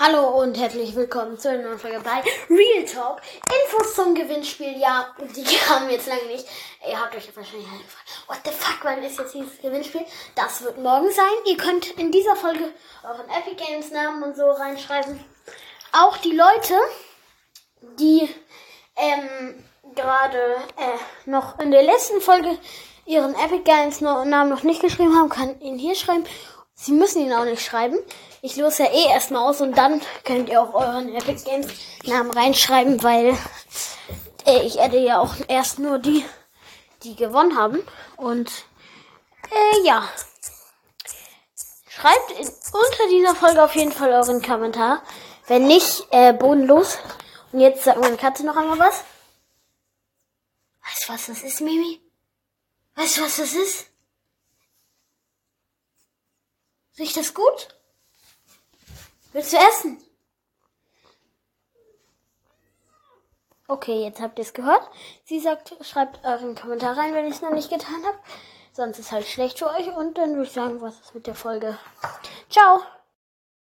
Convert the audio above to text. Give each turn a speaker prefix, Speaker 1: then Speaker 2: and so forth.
Speaker 1: Hallo und herzlich willkommen zu einer neuen Folge bei Real Talk. Infos zum Gewinnspiel, ja, die kamen jetzt lange nicht. Ihr habt euch wahrscheinlich alle gefragt, what the fuck, wann ist jetzt dieses Gewinnspiel? Das wird morgen sein. Ihr könnt in dieser Folge euren Epic Games Namen und so reinschreiben. Auch die Leute, die ähm, gerade äh, noch in der letzten Folge ihren Epic Games Namen noch nicht geschrieben haben, kann ihn hier schreiben. Sie müssen ihn auch nicht schreiben. Ich lose ja eh erstmal aus und dann könnt ihr auch euren Epic Games Namen reinschreiben, weil äh, ich hätte ja auch erst nur die, die gewonnen haben. Und äh, ja. Schreibt in, unter dieser Folge auf jeden Fall euren Kommentar. Wenn nicht, äh, bodenlos. Und jetzt sagt meine Katze noch einmal was. Weißt du, was das ist, Mimi? Weißt du, was das ist? Riecht das gut? Willst du essen? Okay, jetzt habt ihr es gehört. Sie sagt, schreibt euren Kommentar rein, wenn ich es noch nicht getan habe. Sonst ist halt schlecht für euch. Und dann würde ich sagen, was ist mit der Folge. Ciao!